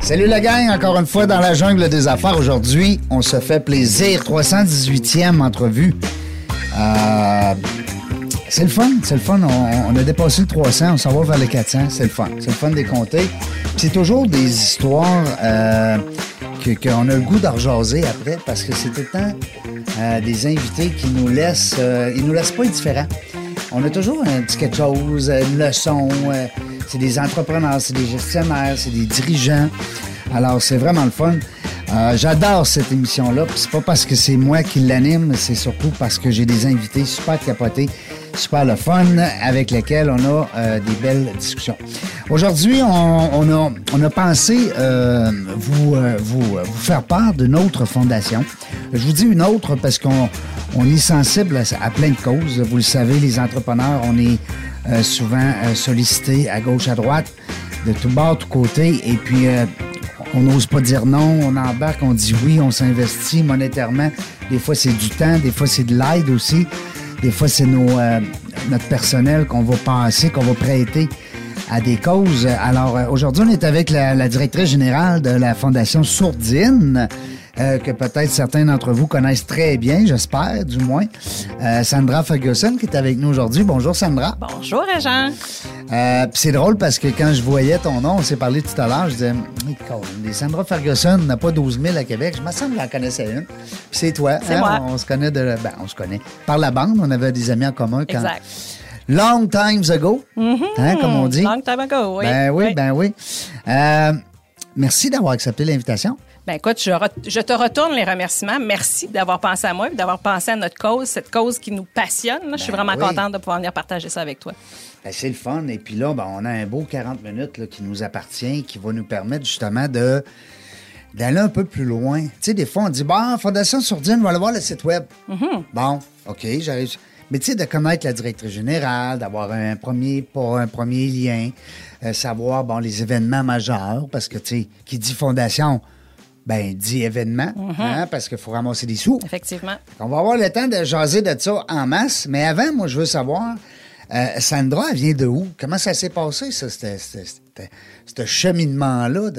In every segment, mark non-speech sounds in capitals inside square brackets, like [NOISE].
Salut la gang, encore une fois dans la jungle des affaires. Aujourd'hui, on se fait plaisir. 318e entrevue. Euh, c'est le fun, c'est le fun. On, a dépassé le 300, on s'en va vers les 400. C'est le fun. C'est le fun des. Puis C'est toujours des histoires euh, qu'on a le goût d'en après parce que c'est tout le euh, des invités qui nous laissent, euh, ils nous laissent pas indifférents. On a toujours un petit quelque chose, une leçon. C'est des entrepreneurs, c'est des gestionnaires, c'est des dirigeants. Alors, c'est vraiment le fun. Euh, J'adore cette émission-là. C'est pas parce que c'est moi qui l'anime, c'est surtout parce que j'ai des invités super capotés, super le fun, avec lesquels on a euh, des belles discussions. Aujourd'hui, on, a, pensé euh, vous, faire part d'une autre fondation. Je vous dis une autre parce qu'on on est sensible à plein de causes. Vous le savez, les entrepreneurs, on est euh, souvent euh, sollicités à gauche, à droite, de tout bord, tout côté. Et puis, euh, on n'ose pas dire non, on embarque, on dit oui, on s'investit monétairement. Des fois, c'est du temps, des fois, c'est de l'aide aussi. Des fois, c'est notre personnel qu'on va passer, qu'on va prêter à des causes. Alors, aujourd'hui, on est avec la, la directrice générale de la Fondation Sourdine, euh, que peut-être certains d'entre vous connaissent très bien, j'espère, du moins. Euh, Sandra Ferguson, qui est avec nous aujourd'hui. Bonjour, Sandra. Bonjour, Régent. Euh, c'est drôle parce que quand je voyais ton nom, on s'est parlé tout à l'heure, je disais, des Sandra Ferguson n'a pas 12 000 à Québec. Je me semble que j'en connaissais une. Puis c'est toi. C'est hein? moi. On, se connaît de. Ben, on se connaît. Par la bande, on avait des amis en commun quand. Exact. Long times ago, hein, comme on dit. Long time ago, oui. Ben oui, ben oui. Euh, merci d'avoir accepté l'invitation. Ben écoute, je, je te retourne les remerciements. Merci d'avoir pensé à moi et d'avoir pensé à notre cause, cette cause qui nous passionne. je suis Ben vraiment oui. contente de pouvoir venir partager ça avec toi. Ben, c'est le fun. Et puis là, ben, on a un beau 40 minutes là, qui nous appartient, qui va nous permettre justement de d'aller un peu plus loin. Tu sais, des fois, on dit, bon, Fondation Sourdine, on va aller voir le site Web. Bon, OK, j'arrive. Mais tu sais, de connaître la directrice générale, d'avoir un premier, pas un premier lien, euh, savoir, bon, les événements majeurs, parce que, tu sais, qui dit fondation, ben, dit événement, hein, parce qu'il faut ramasser des sous. Effectivement. On va avoir le temps de jaser de ça en masse. Mais avant, moi, je veux savoir, euh, Sandra, elle vient de où? Comment ça s'est passé, ça, ce- cheminement-là?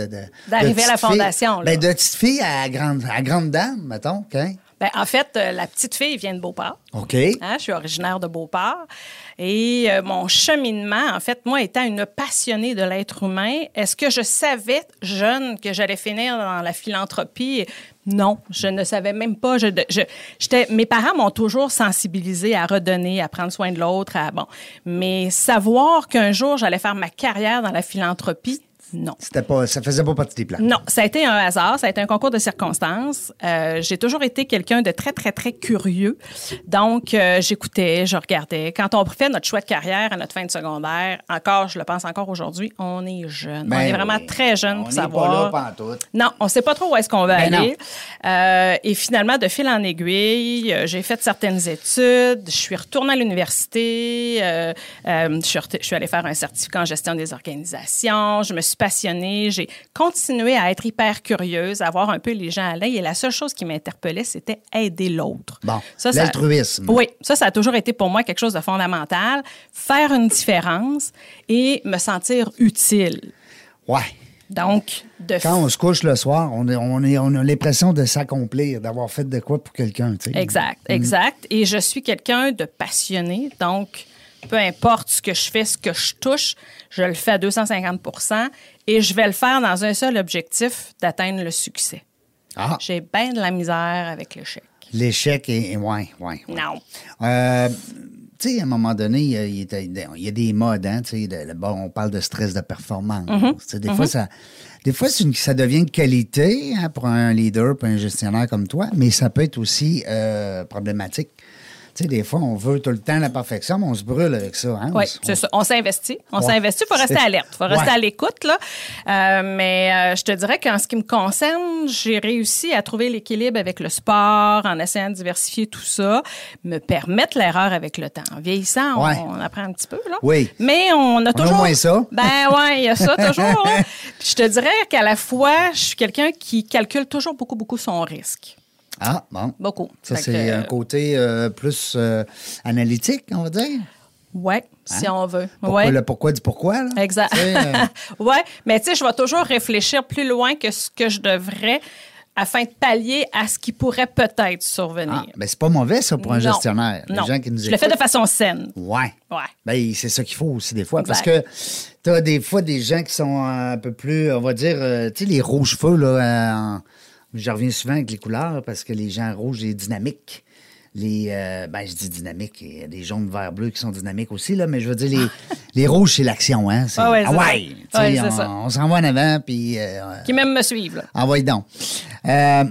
D'arriver à la fille- fondation, là. Ben, de petite fille à grande, à grande dame, mettons. OK? Ben, en fait, euh, la petite fille vient de Beauport. OK. Hein, je suis originaire de Beauport. Et euh, mon cheminement, en fait, moi, étant une passionnée de l'être humain, est-ce que je savais, jeune, que j'allais finir dans la philanthropie? Non, je ne savais même pas. Je, je- mes parents m'ont toujours sensibilisée à redonner, à prendre soin de l'autre. À, bon. Mais savoir qu'un jour, j'allais faire ma carrière dans la philanthropie, non. C'était pas, ça faisait pas partie des plans. Non, ça a été un hasard, ça a été un concours de circonstances. Euh, j'ai toujours été quelqu'un de très, très, très curieux. Donc, euh, j'écoutais, je regardais. Quand on fait notre choix de carrière à notre fin de secondaire, encore, je le pense encore aujourd'hui, on est jeune. Ben on est vraiment oui. très jeune On pour savoir. pas là. Non, on ne sait pas trop où est-ce qu'on va Ben aller. Euh, et finalement, de fil en aiguille, j'ai fait certaines études. Je suis retournée à l'université. je, suis je suis allée faire un certificat en gestion des organisations. Je me suis passionnée. J'ai continué à être hyper curieuse, à voir un peu les gens à l'œil. Et la seule chose qui m'interpellait, c'était aider l'autre. Bon, Ça, ça- l'altruisme. Oui, ça, ça a toujours été pour moi quelque chose de fondamental. Faire une différence et me sentir utile. Ouais. Donc, de Quand on se couche le soir, on, est- on, est- on a l'impression de s'accomplir, d'avoir fait de quoi pour quelqu'un. Exact, Mm. exact. Et je suis quelqu'un de passionné, donc peu importe ce que je fais, ce que je touche, je le fais à 250% et je vais le faire dans un seul objectif, d'atteindre le succès. Ah, J'ai bien de la misère avec l'échec. l'échec est. est- Ouais, ouais. ouais. Non. Euh, tu sais, à un moment donné, il y a, il y des modes, hein, tu sais, de- de- bon, on parle de stress de performance. Sais, Des fois, ça, des fois c'est une- ça devient une qualité hein, pour un leader, pour un gestionnaire comme toi, mais ça peut être aussi euh, problématique. Tu sais, des fois, on veut tout le temps la perfection, mais on se brûle avec ça. Hein? Oui, On- c'est ça. On s'investit. On s'investit. Il faut rester alerte. Il faut rester à l'écoute. là. Euh, mais euh, je te dirais qu'en ce qui me concerne, j'ai réussi à trouver l'équilibre avec le sport, en essayant de diversifier tout ça, me permettre l'erreur avec le temps. En vieillissant, on- Ouais. on, apprend un petit peu. Là. Oui. Mais on a toujours. moins ça. [LAUGHS] Ben ouais, il y a ça toujours. hein. [LAUGHS] Je te dirais qu'à la fois, je suis quelqu'un qui calcule toujours beaucoup, beaucoup son risque. Ah, bon. Beaucoup. Ça, c'est que, un côté euh, plus euh, analytique, on va dire? Ouais, si on veut. Hein? Pourquoi, ouais. Le pourquoi du pourquoi, là? Exact. Euh, [LAUGHS] ouais, mais tu sais, je vais toujours réfléchir plus loin que ce que je devrais afin de pallier à ce qui pourrait peut-être survenir. ah, ben, c'est pas mauvais, ça, pour un Non. gestionnaire. Les non. gens qui nous je le fais de façon saine. Ouais. Ouais. Ben, c'est ça qu'il faut aussi des fois. Parce que tu as des fois des gens qui sont un peu plus, on va dire, tu sais, les rouges cheveux, là. en- Je reviens souvent avec les couleurs parce que les gens rouges, c'est dynamique. Les, euh, ben, je dis dynamique, il y a des jaunes, verts, bleus qui sont dynamiques aussi, là, mais je veux dire, les, [LAUGHS] les rouges, c'est l'action, hein. C'est, Ah ouais, ah ça. on, ça. on s'en va en avant, puis euh, Qui même me suivent. là. envoie donc. Euh,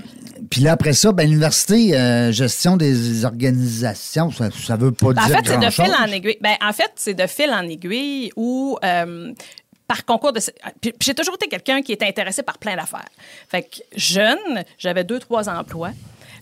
puis là, après ça, ben, l'université, euh, gestion des organisations, ça, ça veut pas Ben, en dire fait, c'est de fil en aiguille. Ben, en fait, c'est de fil en aiguille où, euh, par concours de. Puis, puis j'ai toujours été quelqu'un qui était intéressé par plein d'affaires. Fait que jeune, j'avais deux, trois emplois.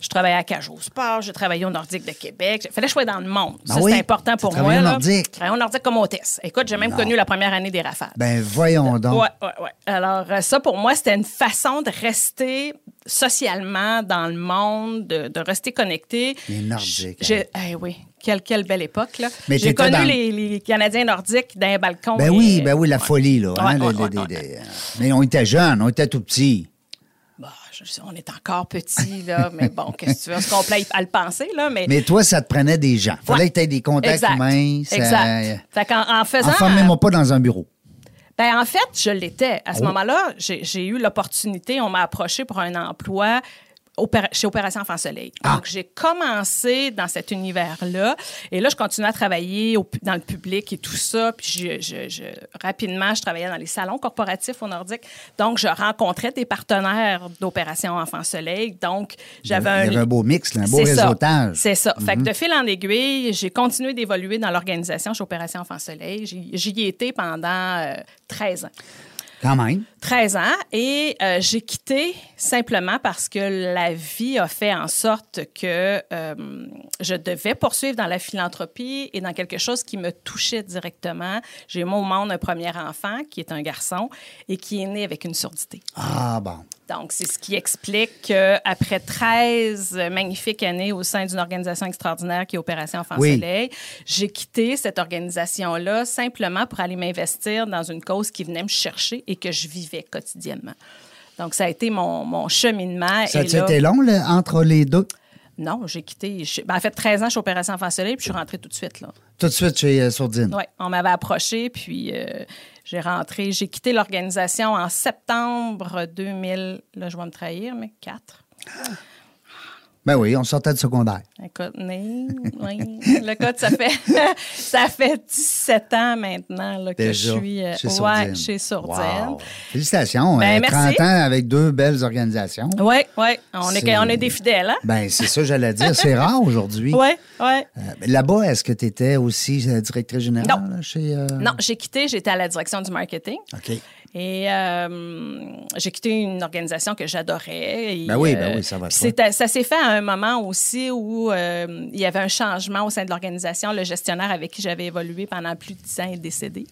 Je travaillais à Cage au Sport, j'ai travaillé au Nordique de Québec. Il fallait que je sois dans le monde. Ben ça, oui, c'est important pour moi. travaillais au là. Nordique. Je travaillais au Nordique comme hôtesse. Écoute, j'ai même connu la première année des rafales. Ben, voyons donc. Ouais, ouais, ouais. Alors, euh, ça, pour moi, c'était une façon de rester socialement dans le monde, de, de rester connecté. Les Nordiques, J'ai, eh oui, quelle, quelle belle époque, là. Mais J'ai connu dans- les, les Canadiens nordiques d'un balcon. Ben et- oui, ben oui, la Ouais. folie, là. hein, Ouais, ouais, les- les- Mais on était jeunes, on était tout petits. Bah, je sais, on est encore petits, là, mais bon, qu'est-ce que tu veux? On se complaît à le penser, là, mais... Mais toi, ça te prenait des gens. Fallait que tu aies des contacts exact. humains. ça- Exact. Fait qu'en en faisant... Enfermez-moi pas dans un bureau. Ben, en fait, je l'étais. À ce Oh. moment-là, j'ai eu l'opportunité, on m'a approché pour un emploi opéra- chez Opération Enfant Soleil. Ah. Donc, j'ai commencé dans cet univers-là. Et là, je continuais à travailler au dans le public et tout ça. Puis, je, je- je- rapidement, je travaillais dans les salons corporatifs au Nordique. Donc, je rencontrais des partenaires d'Opération Enfant Soleil. Donc, j'avais un... Il y avait un beau mix, là, un beau C'est ça. réseautage. C'est ça. Fait Mhm. que de fil en aiguille, j'ai continué d'évoluer dans l'organisation chez Opération Enfant Soleil. J'y j'y ai été pendant euh, 13 ans. Quand même. 13 ans et euh, j'ai quitté simplement parce que la vie a fait en sorte que euh, je devais poursuivre dans la philanthropie et dans quelque chose qui me touchait directement. J'ai eu au monde un premier enfant qui est un garçon et qui est né avec une surdité. Ah, bon. Donc, c'est ce qui explique qu'après 13 magnifiques années au sein d'une organisation extraordinaire qui est Opération Enfant Oui. Soleil, j'ai quitté cette organisation-là simplement pour aller m'investir dans une cause qui venait me chercher et que je vivais quotidiennement. Donc, ça a été mon, mon cheminement. Ça là- été long, là, entre les deux? Non, j'ai quitté. je- ben, en fait, 13 ans chez Opération Enfant Soleil, puis je suis rentrée tout de suite. Là. Tout de suite chez euh, Sourdine. Oui, on m'avait approché, puis euh, j'ai rentré. J'ai quitté l'organisation en septembre 2000. Là, je vais me trahir, mais 4. Ben oui, on sortait de secondaire. Écoute, né, oui. Le code, ça fait, [LAUGHS] ça fait 17 ans maintenant là, que Déjà, je suis euh, chez ouais, Sourdine. chez Sourdine. Wow. Félicitations. Ben, euh, merci. 30 ans avec deux belles organisations. Oui, oui. On est, on est des fidèles, hein? Ben, c'est ça, j'allais dire. C'est [LAUGHS] rare aujourd'hui. Oui, oui. Euh, Là-bas, est-ce que tu étais aussi euh, directrice générale Non. là, chez. Non, j'ai quitté, j'étais à la direction du marketing. OK. Et j'ai quitté une organisation que j'adorais. Ben oui, ben oui, ça va Ça s'est fait à un moment aussi où euh, il y avait un changement au sein de l'organisation. Le gestionnaire avec qui j'avais évolué pendant plus de dix ans est décédé.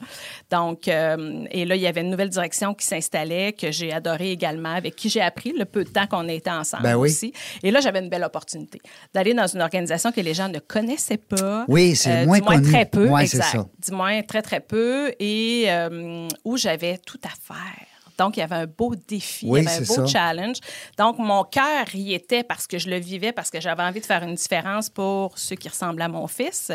Donc, euh, et là, il y avait une nouvelle direction qui s'installait, que j'ai adorée également, avec qui j'ai appris le peu de temps qu'on était ensemble Ben oui. aussi. Et là, j'avais une belle opportunité d'aller dans une organisation que les gens ne connaissaient pas. Euh, Oui, c'est moins du moins connu. très peu. Ouais, exact. ça. Du moins très, très peu. Et euh, où j'avais tout à faire. Donc, il y avait un beau défi, Oui, il y avait un beau ça. challenge. Donc, mon cœur y était parce que je le vivais, parce que j'avais envie de faire une différence pour ceux qui ressemblent à mon fils.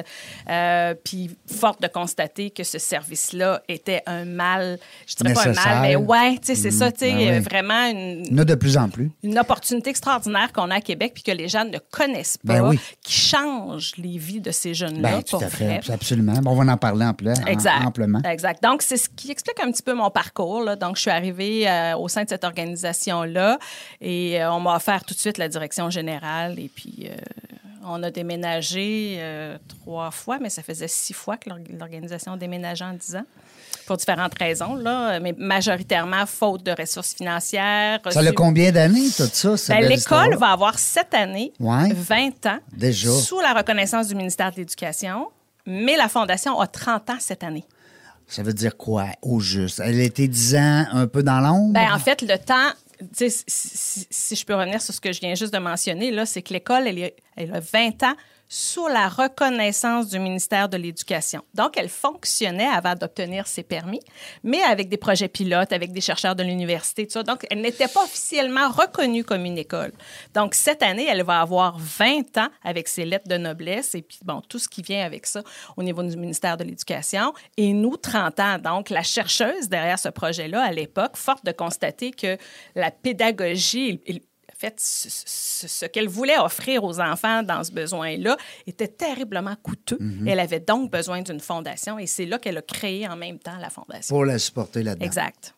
Euh, puis, forte de constater que ce service-là était un mal, je dirais pas un mal, mais ouais, tu sais, c'est ça, tu sais, ben oui. vraiment une, Il y en a de plus en plus. une opportunité extraordinaire qu'on a à Québec puis que les gens ne connaissent pas, Ben oui. qui change les vies de ces jeunes-là, Ben, tout pour à fait. vrai. Absolument. Bon, on va en parler en plein, Exact. amplement. Exact. Donc, c'est ce qui explique un petit peu mon parcours. là. Donc, je suis arrivée euh, au sein de cette organisation-là et euh, on m'a offert tout de suite la direction générale. Et puis, euh, On a déménagé trois fois, mais ça faisait six fois que l'or- l'organisation déménageait en dix ans. Pour différentes raisons, là, mais majoritairement faute de ressources financières. Ça a combien d'années, tout ça? Ben, L'école va avoir sept années, Ouais. 20 ans, Déjà. sous la reconnaissance du ministère de l'Éducation, mais la Fondation a 30 ans cette année. Ça veut dire quoi, au juste? Elle été 10 ans un peu dans l'ombre? Ben, en fait, le temps, si, je peux revenir sur ce que je viens juste de mentionner, c'est que l'école, elle, elle a 20 ans sous la reconnaissance du ministère de l'Éducation. Donc, elle fonctionnait avant d'obtenir ses permis, mais avec des projets pilotes, avec des chercheurs de l'université, tout ça. Donc, elle n'était pas officiellement reconnue comme une école. Donc, cette année, elle va avoir 20 ans avec ses lettres de noblesse et puis, bon, tout ce qui vient avec ça au niveau du ministère de l'Éducation. Et nous, 30 ans. Donc, la chercheuse derrière ce projet-là, à l'époque, forte de constater que la pédagogie, fait, ce, ce- ce qu'elle voulait offrir aux enfants dans ce besoin-là était terriblement coûteux. Elle avait donc besoin d'une fondation et c'est là qu'elle a créé en même temps la fondation. Pour la supporter là-dedans. Exact.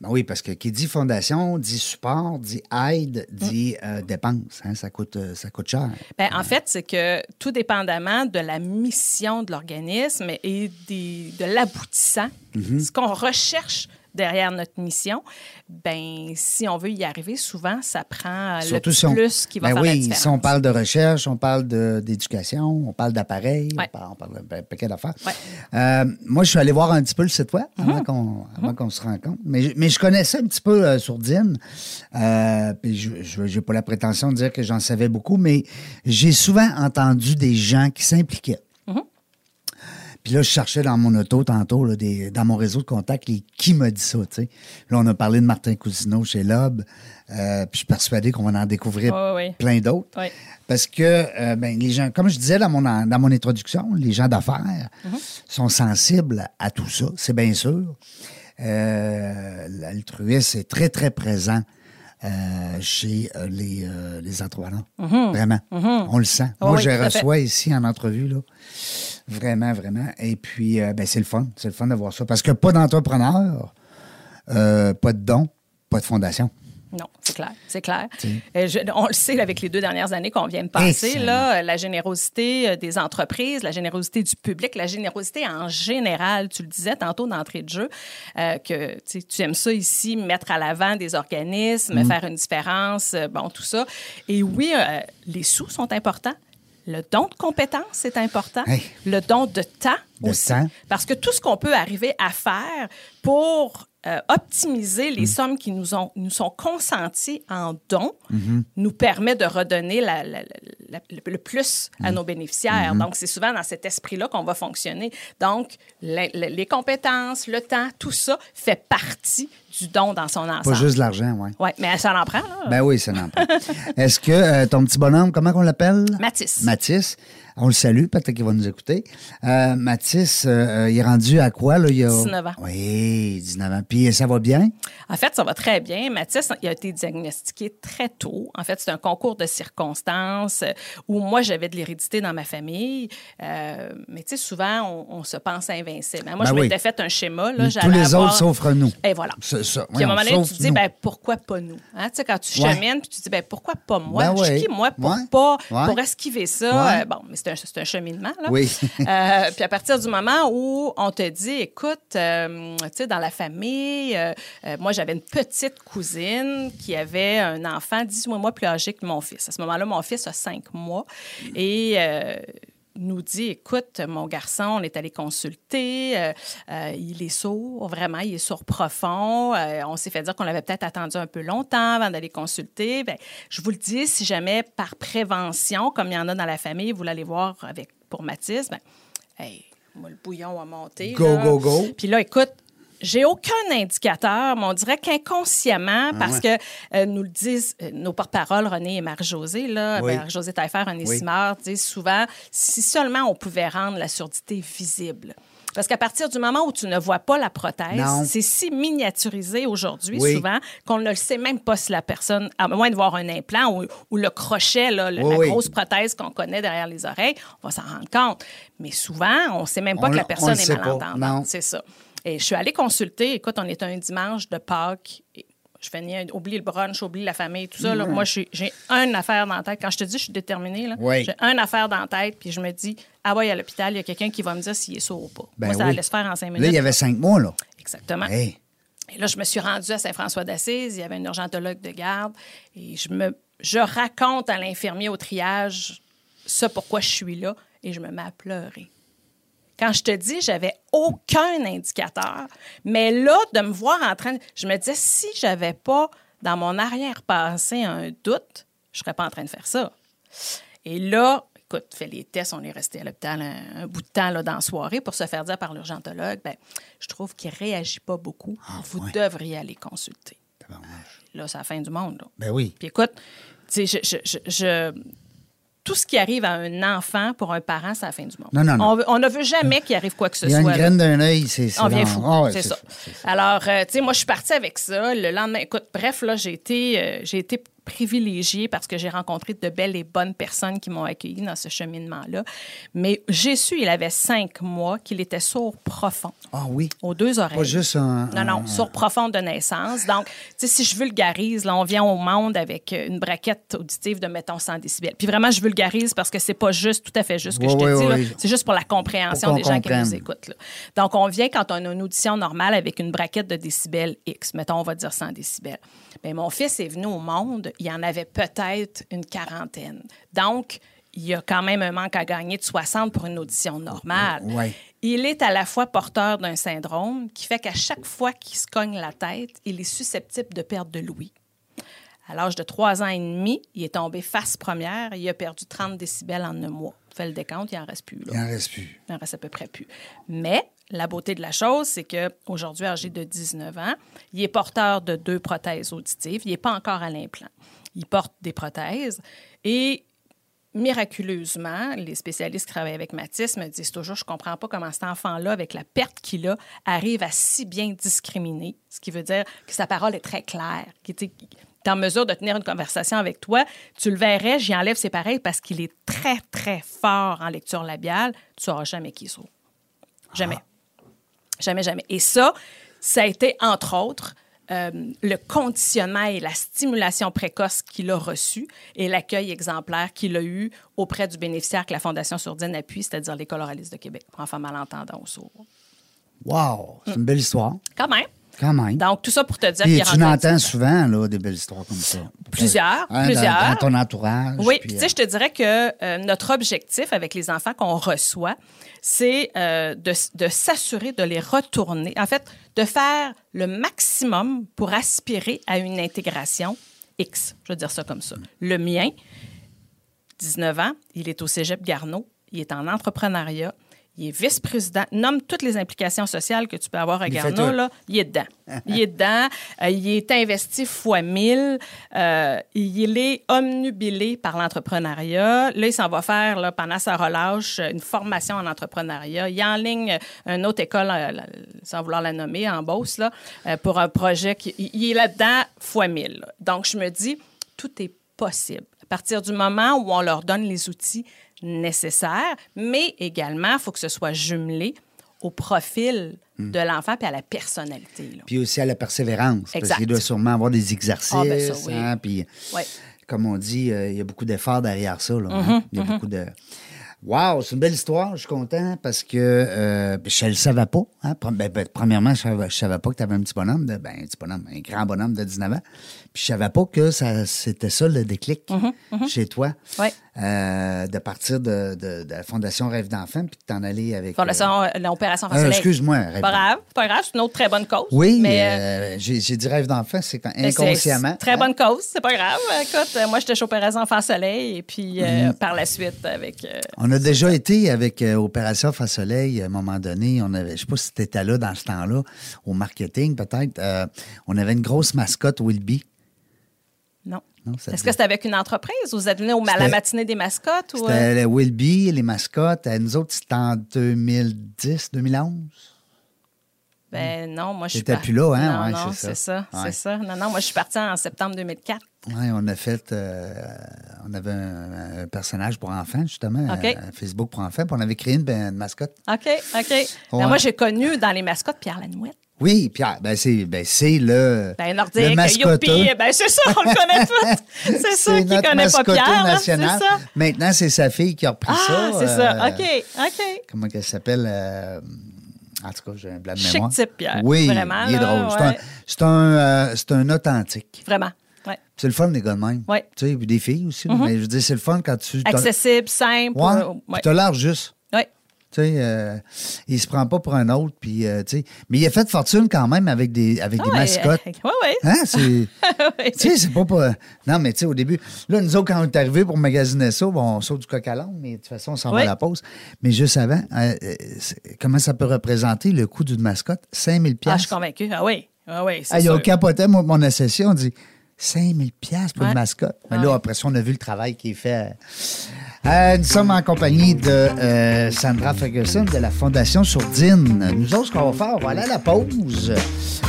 Ben oui, parce que qui dit fondation, dit support, dit aide, dit euh, dépense. hein, ça, coûte, euh, ça coûte cher. Ben, en fait, c'est que tout dépendamment de la mission de l'organisme et des- de l'aboutissant, ce qu'on recherche derrière notre mission, ben si on veut y arriver, souvent, ça prend le Surtout on, plus qui va ben faire oui, la différence. si on parle de recherche, on parle d'éducation, on parle d'appareils, Ouais. on parle, on parle d'un paquet d'affaires. Ouais. Euh, moi, je suis allé voir un petit peu le site web Mhm. avant qu'on avant qu'on se rencontre. Mais, je- mais je connaissais un petit peu euh, Sourdine. Euh, puis je n'ai pas la prétention de dire que j'en savais beaucoup, mais j'ai souvent entendu des gens qui s'impliquaient. Puis là, je cherchais dans mon auto tantôt, là, des- dans mon réseau de contacts, les, qui m'a dit ça, tu sais. Là, on a parlé de Martin Cousineau chez Lob. euh, puis je suis persuadé qu'on va en découvrir plein d'autres. Ouais. Parce que, euh, ben, les gens, comme je disais dans mon, dans mon introduction, les gens d'affaires Mhm. sont sensibles à tout ça, c'est bien sûr. Euh, L'altruisme est très, très présent chez euh, les, euh, les entrepreneurs. Vraiment. On le sent. Oh Moi, oui, je fait. reçois ici en entrevue, là. Vraiment, vraiment. Et puis, euh, ben, c'est le fun. C'est le fun de voir ça. Parce que pas d'entrepreneur, euh, pas de don, pas de fondation. Non, c'est clair, c'est clair. Euh, je- on le sait avec les deux dernières années qu'on vient de passer, là, la générosité euh, des entreprises, la générosité du public, la générosité en général. Tu le disais tantôt d'entrée de jeu, euh, que tu aimes ça ici, mettre à l'avant des organismes, Mm. faire une différence, euh, bon, tout ça. Et oui, euh, les sous sont importants. Le don de compétences est important. Hey. Le don de temps De aussi. temps. Parce que tout ce qu'on peut arriver à faire pour euh, optimiser les sommes qui nous, ont, nous sont consenties en dons nous permet de redonner la- la- la- la- le- plus à nos bénéficiaires. Donc, c'est souvent dans cet esprit-là qu'on va fonctionner. Donc, la- les compétences, le temps, tout ça fait partie du don dans son ensemble. Pas juste de l'argent, oui. Oui, mais ça en prend, là. Ben oui, ça n'en prend. [LAUGHS] Est-ce que euh, ton petit bonhomme, comment on l'appelle? Mathis. Mathis. On le salue, peut-être qu'il va nous écouter. Euh, Mathis, euh, il est rendu à quoi? Là? Il a... 19 ans. Oui, 19 ans. Puis ça va bien? En fait, ça va très bien. Mathis, il a été diagnostiqué très tôt. En fait, c'est un concours de circonstances euh, où moi, j'avais de l'hérédité dans ma famille. Euh, mais tu sais, souvent, on, on se pense invincible. Moi, Ben je oui. m'étais fait un schéma. Là, Tous les avoir- autres sauf nous. Et voilà. Ça. Puis à un moment donné, tu te dis, ben, pourquoi pas nous? Hein, Tu sais, quand tu Ouais. chemines, puis tu te dis, ben, pourquoi pas moi? Ben Je suis ouais. qui, moi, pour Ouais. pas, Ouais. pour esquiver ça? Euh, bon, mais c'est un, c'est un cheminement, là. Oui. [LAUGHS] Euh, puis à partir du moment où on te dit, écoute, euh, tu sais, dans la famille, moi, j'avais une petite cousine qui avait un enfant 18 mois plus âgé que mon fils. À ce moment-là, mon fils a 5 mois. Et... nous dit, écoute, mon garçon, on est allé consulter, euh, euh, il est sourd, vraiment, il est sourd profond. Euh, on s'est fait dire qu'on l'avait peut-être attendu un peu longtemps avant d'aller consulter. Ben, je vous le dis, si jamais par prévention, comme il y en a dans la famille, vous l'allez voir avec pour Mathis, ben, hey, moi, le bouillon a monté. Go, là. go, go. Puis là, écoute, j'ai aucun indicateur, mais on dirait qu'inconsciemment, Ah parce que euh, nous le disent euh, nos porte-paroles, René et Marie-Josée, là, Oui. ben, Marie-Josée Taillefer, René Oui. Simard, disent souvent, si seulement on pouvait rendre la surdité visible. Parce qu'à partir du moment où tu ne vois pas la prothèse, c'est si miniaturisé aujourd'hui, Oui. souvent, qu'on ne le sait même pas si la personne, à moins de voir un implant ou, ou le crochet, là, le- Oui, la grosse prothèse qu'on connaît derrière les oreilles, on va s'en rendre compte. Mais souvent, on ne sait même pas On que la on personne est malentendante. Non. C'est ça. Et je suis allée consulter. Écoute, on est un dimanche de Pâques. Et Je finis, oublie le brunch, oublie la famille, tout ça. là. Moi, j'ai une affaire dans la tête. Quand je te dis, je suis déterminée. Oui. J'ai une affaire dans la tête, puis je me dis, ah ouais, à l'hôpital, il y a quelqu'un qui va me dire s'il est sourd ou pas. Ben Moi, ça oui. allait se faire en cinq minutes. Là, il y avait cinq mois, là. Exactement. Hey. Et là, je me suis rendue à Saint-François d'Assise. Il y avait un urgentologue de garde. Et je, me, je raconte à l'infirmier au triage ça pourquoi je suis là. Et je me mets à pleurer. Quand je te dis, j'avais aucun indicateur. Mais là, de me voir en train de... Je me disais, si j'avais pas dans mon arrière-passé un doute, je serais pas en train de faire ça. Et là, écoute, fait les tests, on est resté à l'hôpital un, un bout de temps là, dans la soirée pour se faire dire par l'urgentologue, ben, je trouve qu'il réagit pas beaucoup. Vous ouais. devriez aller consulter. Là, c'est la fin du monde. là. Ben oui. Puis écoute, tu sais, je, je- je- je- tout ce qui arrive à un enfant pour un parent, c'est la fin du monde. Non, non, non. On, ne veut jamais qu'il arrive quoi que ce Il y a une soit. graine d'un œil, c'est c'est On vient fou. Ah ouais, c'est ça. Alors, euh, tu sais, moi, je suis partie avec ça. Le lendemain, écoute, bref, là, j'ai été, euh, j'ai été privilégiée parce que j'ai rencontré de belles et bonnes personnes qui m'ont accueillie dans ce cheminement-là. Mais j'ai su, il avait cinq mois, qu'il était sourd profond Ah oui. aux deux oreilles. Pas juste un. Non, non, un- sourd profond de naissance. Donc, tu sais, si je vulgarise, là, on vient au monde avec une braquette auditive de, mettons, 100 décibels. Puis vraiment, je vulgarise parce que c'est pas juste, tout à fait juste ce que Oui, je te oui, dis. oui. C'est juste pour la compréhension Pour des gens qui nous écoutent. là. Donc, on vient quand on a une audition normale avec une braquette de décibels X. Mettons, on va dire 100 décibels. Bien, mon fils est venu au monde, il y en avait peut-être une quarantaine. Donc, il y a quand même un manque à gagner de 60 pour une audition normale. Ouais. Il est à la fois porteur d'un syndrome qui fait qu'à chaque fois qu'il se cogne la tête, il est susceptible de perdre de l'ouïe. À l'âge de 3 ans et demi, il est tombé face première et il a perdu 30 décibels en un mois. Fais le décompte, il n'en reste plus. là. Il en reste plus. Il en reste à peu près plus. Mais la beauté de la chose, c'est qu'aujourd'hui, âgé de 19 ans, il est porteur de deux prothèses auditives. Il n'est pas encore à l'implant. Il porte des prothèses et miraculeusement, les spécialistes qui travaillent avec Mathis me disent toujours, je comprends pas comment cet enfant-là, avec la perte qu'il a, arrive à si bien discriminer, ce qui veut dire que sa parole est très claire, qu'il est en mesure de tenir une conversation avec toi. Tu le verrais, j'y enlève ses pareils parce qu'il est très, très fort en lecture labiale. Tu sauras jamais qui est. Jamais. Jamais, jamais. Et ça, ça a été, entre autres, euh, le conditionnement et la stimulation précoce qu'il a reçu et l'accueil exemplaire qu'il a eu auprès du bénéficiaire que la Fondation Sourdine appuie, c'est-à-dire l'École oraliste de Québec enfants malentendants ou sourds. Wow. C'est une belle histoire. Quand même. Quand même. Donc, tout ça pour te dire qu'il est tu rentré à n'entends 19 ans. souvent là, des belles histoires comme ça. Plusieurs, Hein, dans- plusieurs. Dans, ton entourage. Oui, puis, tu sais, je te dirais que euh, notre objectif avec les enfants qu'on reçoit, c'est euh, de, de s'assurer de les retourner, en fait, de faire le maximum pour aspirer à une intégration X. Je veux dire ça comme ça. Le mien, 19 ans, il est au cégep Garneau, il est en entrepreneuriat, il est vice-président, nomme toutes les implications sociales que tu peux avoir à Garneau, là, il est dedans. Il est dedans. Euh, il est investi fois 1000. Euh, il est omnubilé par l'entrepreneuriat. Là, il s'en va faire, là, pendant sa relâche, une formation en entrepreneuriat. Il enligne une autre école, euh, sans vouloir la nommer, en Beauce, là, pour un projet. Qui, il- est là-dedans fois 1000. là. Donc, je me dis, tout est possible. À partir du moment où on leur donne les outils nécessaires, mais également, il faut que ce soit jumelé au profil de l'enfant et à la personnalité. là. Puis aussi à la persévérance. Parce qu'il doit sûrement avoir des exercices. Ah, ben ça, oui. hein, puis, comme on dit, euh, il y a beaucoup d'efforts derrière ça. Là, hein. Il y a beaucoup de. Wow, c'est une belle histoire. Je suis content parce que euh, je ne le savais pas. hein. Ben, ben, premièrement, je ne savais pas que tu avais un petit bonhomme, de, ben, un petit bonhomme, un grand bonhomme de 19 ans. Puis je savais pas que ça, c'était ça le déclic chez toi. Ouais. Euh, de partir de, de- de la Fondation Rêve d'enfant puis de t'en aller avec. Fondation, euh, l'opération euh, Soleil. excuse-moi, Pas grave, c'est pas grave, c'est une autre très bonne cause. Oui, mais euh, j'ai dit rêve d'enfant, c'est quand- c'est- inconsciemment. Très bonne cause, c'est pas grave. Écoute, euh, moi, j'étais chez Opération Enfant Soleil et puis euh, par la suite avec. euh, On a déjà été avec euh, Opération Face Soleil à un moment donné. On avait, je sais pas si tu étais là dans ce temps-là, au marketing peut-être. euh, on avait une grosse mascotte Wilby. Est-ce que c'était avec une entreprise ou vous êtes venu au, à la matinée des mascottes? Ou, euh? C'était le Wilby, les mascottes. Euh, Nous autres, c'était en 2010, 2011. Ben non, moi je suis T'étais plus là, hein? Non, Ouais, non, c'est c'est ça. Ouais. c'est ça. Non, non, moi je suis partie en septembre 2004. Ouais, on a fait. euh, on avait un, un personnage pour enfants, justement. OK. un Facebook pour enfants. Puis on avait créé une, ben, une mascotte. OK, OK. Ben, moi, j'ai connu dans les mascottes Pierre Lanouette. Oui, Pierre, ben c'est ben c'est le, Ben, le Nordique, mascotte. youpi, ben c'est ça, on le connaît [LAUGHS] tous. C'est ça qui connaît pas mascotte Pierre, hein, national. ça. Maintenant, c'est sa fille qui a repris ça. Ah, c'est ça, euh, OK, OK. Comment qu'elle s'appelle? euh, en tout cas, j'ai un blanc de Chic mémoire. type, Pierre. Oui, Vraiment, il est drôle. C'est un- ouais. C'est un, euh, c'est un authentique. Vraiment, ouais. C'est le fun, les gars de même. Ouais. Tu sais, des filles aussi. là, Mais je veux dire, c'est le fun quand tu... Accessible, simple. Ouais, euh, ouais. t'as l'air juste. Euh, il se prend pas pour un autre, puis, euh. Mais il a fait fortune quand même avec des, avec des mascottes. euh, Ouais, ouais. Hein? C'est... [LAUGHS] Sais, c'est pas pas. Non, mais tu sais, au début, là, nous autres, quand on est arrivés pour magasiner ça, bon, on saute du coq à l'âne, mais de toute façon, on s'en va Oui. à la pause. Mais juste avant, euh, euh, comment ça peut représenter le coût d'une mascotte? 5000 Ah, je suis pièces. convaincue. Ah oui, ah oui, c'est Ah, il a sûr. capoté, moi, mon associé, on dit 5000 pièces pour Ouais. une mascotte. Mais Ah là, après ça, on a vu le travail qui est fait. Euh, nous sommes en compagnie de euh, Sandra Ferguson de la Fondation Sourdine. Nous autres, ce qu'on va faire, on va aller à la pause.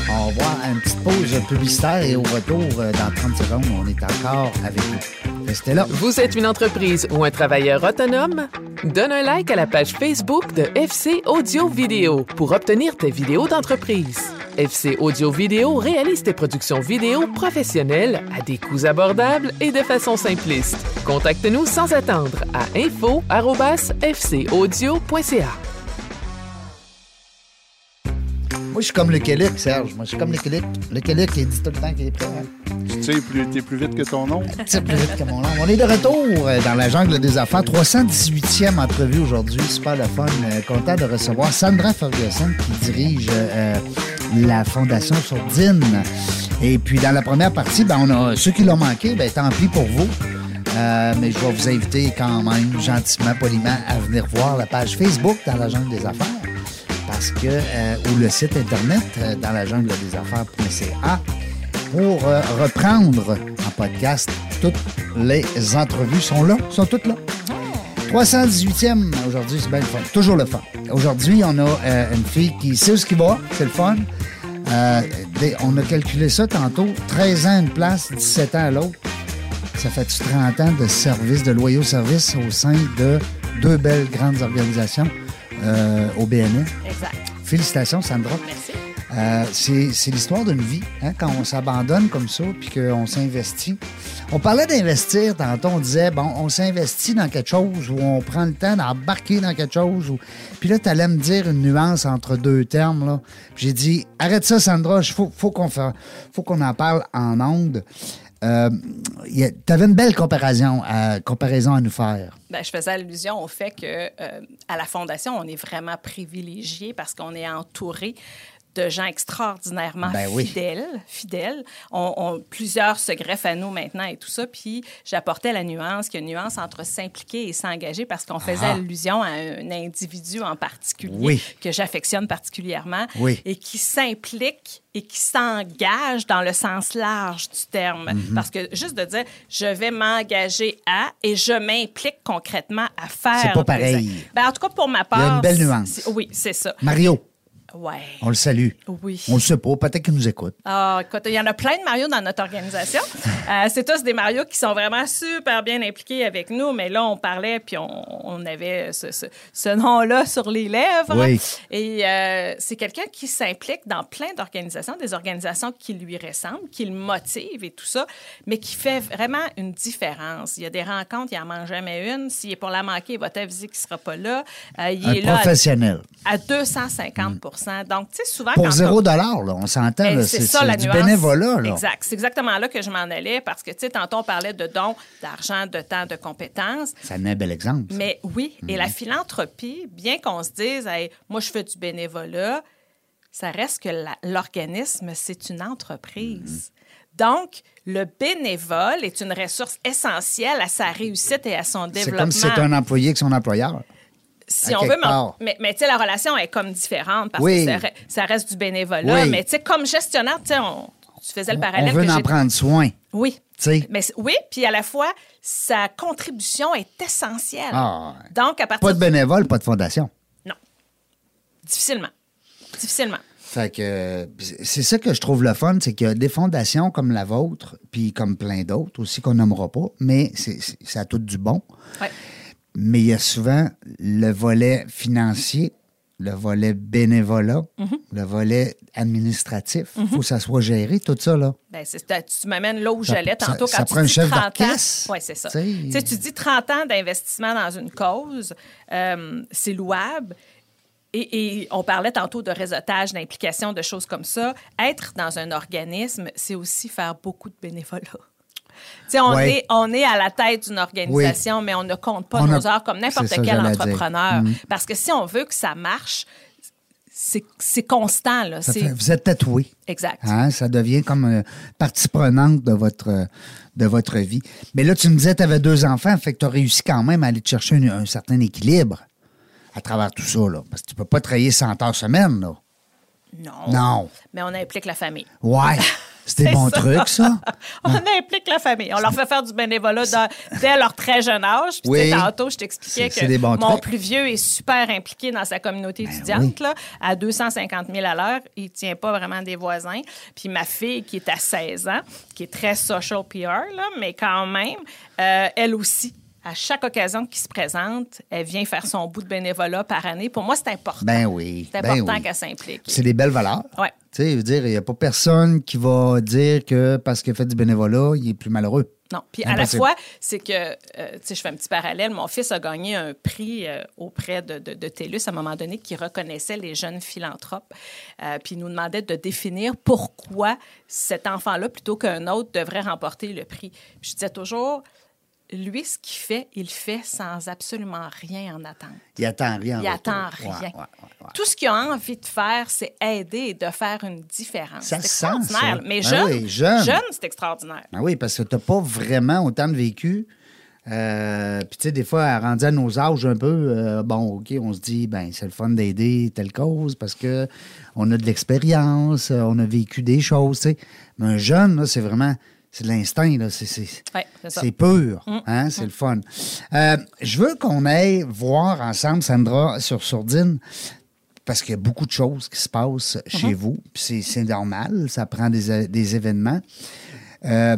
On va une petite pause publicitaire et au retour, euh, dans 30 secondes, on est encore avec vous. Restez là. Vous êtes une entreprise ou un travailleur autonome? Donne un like à la page Facebook de FC Audio Vidéo pour obtenir tes vidéos d'entreprise. FC Audio Vidéo réalise tes productions vidéo professionnelles à des coûts abordables et de façon simpliste. Contacte-nous sans attendre à info@fcaudio.ca. Moi, je suis comme le Québec, Serge. Moi, je suis comme le Québec. Le Québec, il dit tout le temps qu'il est prêt. Tu sais, plus, t'es plus vite que ton nom. tire plus vite que mon nom. On est de retour euh, dans la jungle des affaires. 318e entrevue aujourd'hui. Super le fun. Euh, content de recevoir Sandra Ferguson qui dirige euh, la Fondation Sourdine. Et puis, dans la première partie, ben, on ceux qui l'ont manqué, ben, tant pis pour vous. Euh, mais je vais vous inviter quand même, gentiment, poliment, à venir voir la page Facebook dans la jungle des affaires. Parce que, euh, ou le site internet euh, dans la jungle des affaires.ca pour reprendre en podcast toutes les entrevues sont là, sont toutes là. 318e aujourd'hui, c'est bien le fun. Toujours le fun. Aujourd'hui, on a euh, une fille qui sait où ce qui va, c'est le fun. Euh, on a calculé ça tantôt, 13 ans à une place, 17 ans à l'autre. Ça fait-tu 30 ans de service, de loyaux services au sein de deux belles grandes organisations euh, au BNE? Exact. Félicitations, Sandra. Merci. Euh, c'est l'histoire d'une vie, hein, quand on s'abandonne comme ça, puis qu'on s'investit. On parlait d'investir tantôt, on disait, bon, on s'investit dans quelque chose ou on prend le temps d'embarquer dans quelque chose. Ou... Puis là, tu allais me dire une nuance entre deux termes. Là. J'ai dit, arrête ça, Sandra, il faut, faut qu'on en parle en ondes. Euh, tu avais une belle comparaison à, comparaison à nous faire. Ben, je faisais allusion au fait que euh, à la Fondation, on est vraiment privilégié parce qu'on est entouré de gens extraordinairement Ben oui. fidèles. fidèles. On, on- plusieurs se greffent à nous maintenant et tout ça. Puis j'apportais la nuance, qu'il y a une nuance entre s'impliquer et s'engager parce qu'on faisait Ah. allusion à un individu en particulier Oui. que j'affectionne particulièrement Oui. et qui s'implique et qui s'engage dans le sens large du terme. Mhm. Parce que juste de dire, je vais m'engager à et je m'implique concrètement à faire. C'est pas des- pareil. Ben, en tout cas, pour ma part. Il y a une belle nuance. Oui, c'est ça. Mario, Ouais. on le salue. Oui. On le sait pas, peut-être qu'il nous écoute. Ah, écoute, il y en a plein de Mario dans notre organisation. [LAUGHS] Euh, c'est tous des Mario qui sont vraiment super bien impliqués avec nous, mais là, on parlait, puis on, on avait ce, ce- ce nom-là sur les lèvres. Oui. Et euh, c'est quelqu'un qui s'implique dans plein d'organisations, des organisations qui lui ressemblent, qui le motivent et tout ça, mais qui fait vraiment une différence. Il y a des rencontres, il n'en mange jamais une. S'il est pour la manquer, il va t'aviser qu'il ne sera pas là. Euh, il Un est là à- professionnel. à 250 Donc, tu sais, souvent, Pour zéro dollar, là, on s'entend. eh, c'est C'est ça c'est la du nuance. bénévolat. Là. Exact. C'est exactement là que je m'en allais parce que, tu sais, tantôt, on parlait de dons, d'argent, de temps, de compétences. Ça est un bel exemple. ça. Mais oui, et Mhm. la philanthropie, bien qu'on se dise, Hey, moi, je fais du bénévolat, ça reste que l'organisme, c'est une entreprise. Mhm. Donc, le bénévole est une ressource essentielle à sa réussite et à son C'est développement. comme si c'était un employé que son employeur. Si on veut, mais, part. mais, sais, la relation est comme différente parce Oui. que ça, re- ça reste du bénévolat. Oui. Mais tu sais, comme gestionnaire, tu sais, on- tu faisais le On parallèle veut que en prendre soin. Oui. Mais oui, puis à la fois, sa contribution est essentielle. Ah. Donc, à partir Pas de bénévole, pas de fondation. Non. Difficilement. Difficilement. Fait que c'est ça que je trouve le fun, c'est qu'il y a des fondations comme la vôtre, puis comme plein d'autres aussi qu'on nommera pas, mais c'est, c'est- ça a tout du bon. Ouais. Mais il y a souvent le volet financier le volet bénévolat, Mhm. le volet administratif. Il faut que ça soit géré, tout ça, là. Ben, c'est- tu m'amènes là où Ça- j'allais ça- tantôt ça quand prend tu un dis chef 30 ans. Oui, c'est ça. Tu dis 30 ans d'investissement dans une cause, euh, c'est louable. Et, et on parlait tantôt de réseautage, d'implication, de choses comme ça. Être dans un organisme, c'est aussi faire beaucoup de bénévolat. On, Ouais. est, on est à la tête d'une organisation, mais on ne compte pas On nos a- heures comme n'importe quel entrepreneur. Mhm. Parce que si on veut que ça marche, c'est constant. Là. Fait- vous êtes tatoué. Exact. Hein, ça devient comme euh, partie prenante de votre, euh, de votre vie. Mais là, tu me disais que tu avais deux enfants, fait que tu as réussi quand même à aller te chercher un, un certain équilibre à travers tout ça. Là, parce que tu peux pas travailler 100 heures semaine. Là. Non. Non. Mais on implique la famille. Ouais. [LAUGHS] Des C'est bons ça. [LAUGHS] On implique la famille. On leur fait faire du bénévolat dans- dès leur très jeune âge. Puis, Oui. tantôt, je t'expliquais que mon trucs. Ben plus vieux est super impliqué dans sa communauté étudiante. là, à 250 000 à l'heure, il ne tient pas vraiment des voisins. Puis ma fille, qui est à 16 ans, qui est très social PR, là, mais quand même, euh, elle aussi, à chaque occasion qui se présente, elle vient faire son bout de bénévolat par année. Pour moi, c'est important. Ben oui. c'est ben important oui. qu'elle s'implique. C'est des belles valeurs. Ouais. Tu sais, je veux dire, il n'y a pas personne qui va dire que parce qu'il fait du bénévolat, il est plus malheureux. Non. Puis à la fois, c'est que, euh, tu sais, je fais un petit parallèle. Mon fils a gagné un prix euh, auprès de, de, de TELUS à un moment donné qui reconnaissait les jeunes philanthropes. Euh, puis il nous demandait de définir pourquoi cet enfant-là, plutôt qu'un autre, devrait remporter le prix. Puis je disais toujours, lui, ce qu'il fait, il le fait sans absolument rien en attendre. Il attend rien. en Il attend rien. ouais, ouais, ouais. Tout ce qu'il a envie de faire, c'est aider et de faire une différence. Ça c'est sent, extraordinaire. ça. Mais Ben jeune, oui, jeune. c'est extraordinaire. Ah oui, parce que tu n'as pas vraiment autant de vécu. Euh, Puis, tu sais, des fois, rendu à nos âges un peu, euh, bon, OK, on se dit, ben c'est le fun d'aider telle cause parce que on a de l'expérience, euh, on a vécu des choses, tu sais. Mais un jeune, là, c'est vraiment, c'est de l'instinct, là. C'est, c'est, Ouais, c'est ça. c'est pur, hein, c'est le fun. Euh, je veux qu'on aille voir ensemble, Sandra, sur Sourdine, parce qu'il y a beaucoup de choses qui se passent chez vous, puis c'est, c'est normal, ça prend des événements. Euh,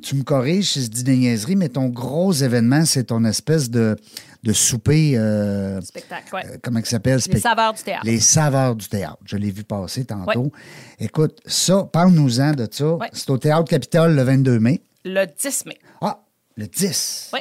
tu me corriges si je dis des niaiseries, mais ton gros événement, c'est ton espèce de, de souper. euh, Spectacle, ouais. euh, comment il s'appelle? Les saveurs du théâtre. Les saveurs du théâtre. Je l'ai vu passer tantôt. Écoute, ça, parle-nous-en de ça. Ouais. C'est au Théâtre Capitole le 22 mai. Le 10 mai. Ah, le 10. Oui.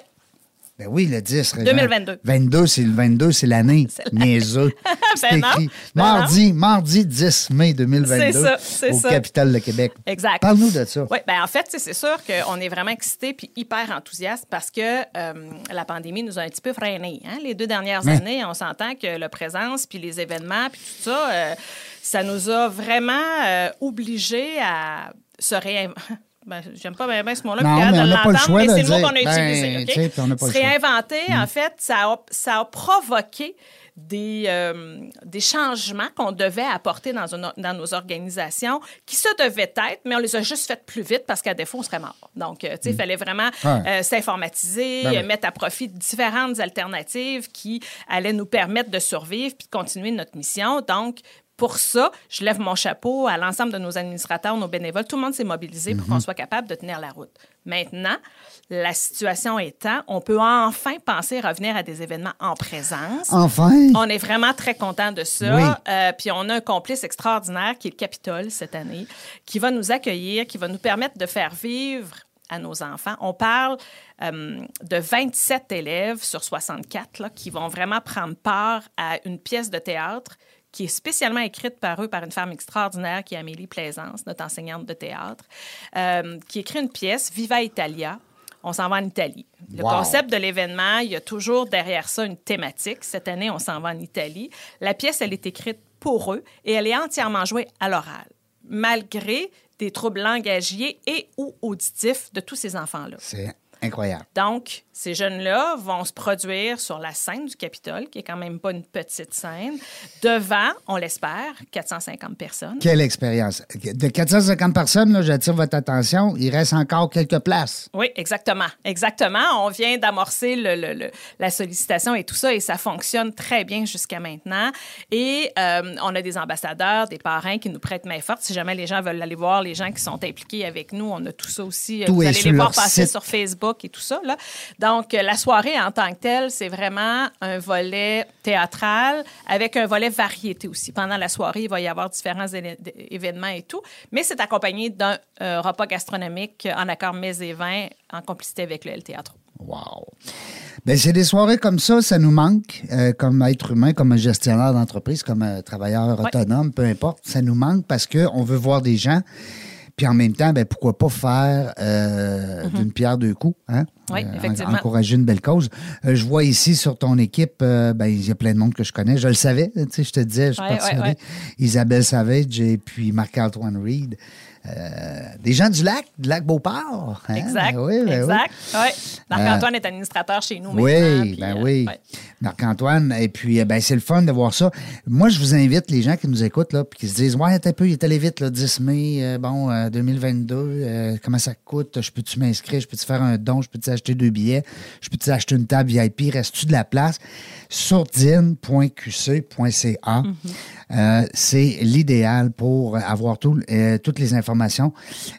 Ben oui, le 10. Régent. 2022. 22, c'est le 22, c'est l'année. Niaiseux. [LAUGHS] Ben non, écrit. ben mardi, mardi 10 mai 2022. C'est ça, c'est au ça. Capitole de Québec. Exact. Parle-nous de ça. Oui, bien en fait, c'est sûr qu'on est vraiment excités puis hyper enthousiastes parce que euh, la pandémie nous a un petit peu freinés. Hein? Les deux dernières années, on s'entend que le présence puis les événements puis tout ça, euh, ça nous a vraiment euh, obligés à se réinventer. [LAUGHS] Ben, j'aime pas bien, bien ce mot-là, mais de on n'a pas le l'entendre, choix mais c'est le mot qu'on a Ben, utilisé. OK? tu sais, puis on n'a pas Se. Mm. réinventer, en fait, ça a, ça a provoqué des, euh, des changements qu'on devait apporter dans, une- dans nos organisations qui se devaient être, mais on les a juste fait plus vite parce qu'à défaut, on serait mort. Donc, euh, tu sais, il fallait vraiment Mm. Ouais. euh, s'informatiser, Ben mettre à profit différentes alternatives qui allaient nous permettre de survivre puis de continuer notre mission. Donc, pour ça, je lève mon chapeau à l'ensemble de nos administrateurs, nos bénévoles. Tout le monde s'est mobilisé pour qu'on soit capable de tenir la route. Maintenant, la situation étant, on peut enfin penser revenir à des événements en présence. Enfin? On est vraiment très content de ça. Oui. Euh, puis on a un complice extraordinaire qui est le Capitole cette année, qui va nous accueillir, qui va nous permettre de faire vivre à nos enfants. On parle euh, de 27 élèves sur 64 là, qui vont vraiment prendre part à une pièce de théâtre qui est spécialement écrite par eux, par une femme extraordinaire qui est Amélie Plaisance, notre enseignante de théâtre, euh, qui écrit une pièce, Viva Italia. On s'en va en Italie. Le Wow. concept de l'événement, il y a toujours derrière ça une thématique. Cette année, on s'en va en Italie. La pièce, elle est écrite pour eux et elle est entièrement jouée à l'oral, malgré des troubles langagiers et ou auditifs de tous ces enfants-là. C'est incroyable. Donc, ces jeunes-là vont se produire sur la scène du Capitole, qui est quand même pas une petite scène, devant, on l'espère, 450 personnes. Quelle expérience. De 450 personnes, là, j'attire votre attention, il reste encore quelques places. Oui, exactement. Exactement. On vient d'amorcer le- le- le- la sollicitation et tout ça, et ça fonctionne très bien jusqu'à maintenant. Et euh, on a des ambassadeurs, des parrains qui nous prêtent main forte. Si jamais les gens veulent aller voir, les gens qui sont impliqués avec nous, on a tout ça aussi. Tout Vous allez les voir passer site. sur Facebook. Et tout ça. Là. Donc, euh, la soirée en tant que telle, c'est vraiment un volet théâtral avec un volet variété aussi. Pendant la soirée, il va y avoir différents événements et tout, mais c'est accompagné d'un euh, repas gastronomique en accord mets et vins en complicité avec le L Théâtre. Wow. Ben, c'est des soirées comme ça, ça nous manque, euh, comme être humain, comme gestionnaire d'entreprise, comme euh, travailleur Ouais. autonome, peu importe. Ça nous manque parce qu'on veut voir des gens. Puis en même temps, ben, pourquoi pas faire euh, d'une pierre deux coups, hein? Mhm. Oui, effectivement. encourager une belle cause. Euh, je vois ici sur ton équipe, euh, ben, il y a plein de monde que je connais. Je le savais, tu sais, je te disais, je ouais, ouais. Isabelle Savage et puis Marc-Antoine Reed. Euh, des gens du lac, du lac Beauport. hein? Exact. Ben oui, ben oui. exact. Ouais. Marc-Antoine est administrateur chez nous maintenant. Oui, puis, ben euh, oui. ouais. Marc-Antoine, et puis euh, ben, c'est le fun de voir ça. Moi, je vous invite, les gens qui nous écoutent, là, puis qui se disent Ouais, un peu, il est allé vite, le 10 mai, euh, bon, euh, 2022, euh, comment ça coûte? Je peux-tu m'inscrire? Je peux-tu faire un don? Je peux-tu acheter deux billets? Je peux-tu acheter une table VIP Reste-tu de la place? Sourdine.qc.ca. Euh, c'est l'idéal pour avoir tout- euh, toutes les informations.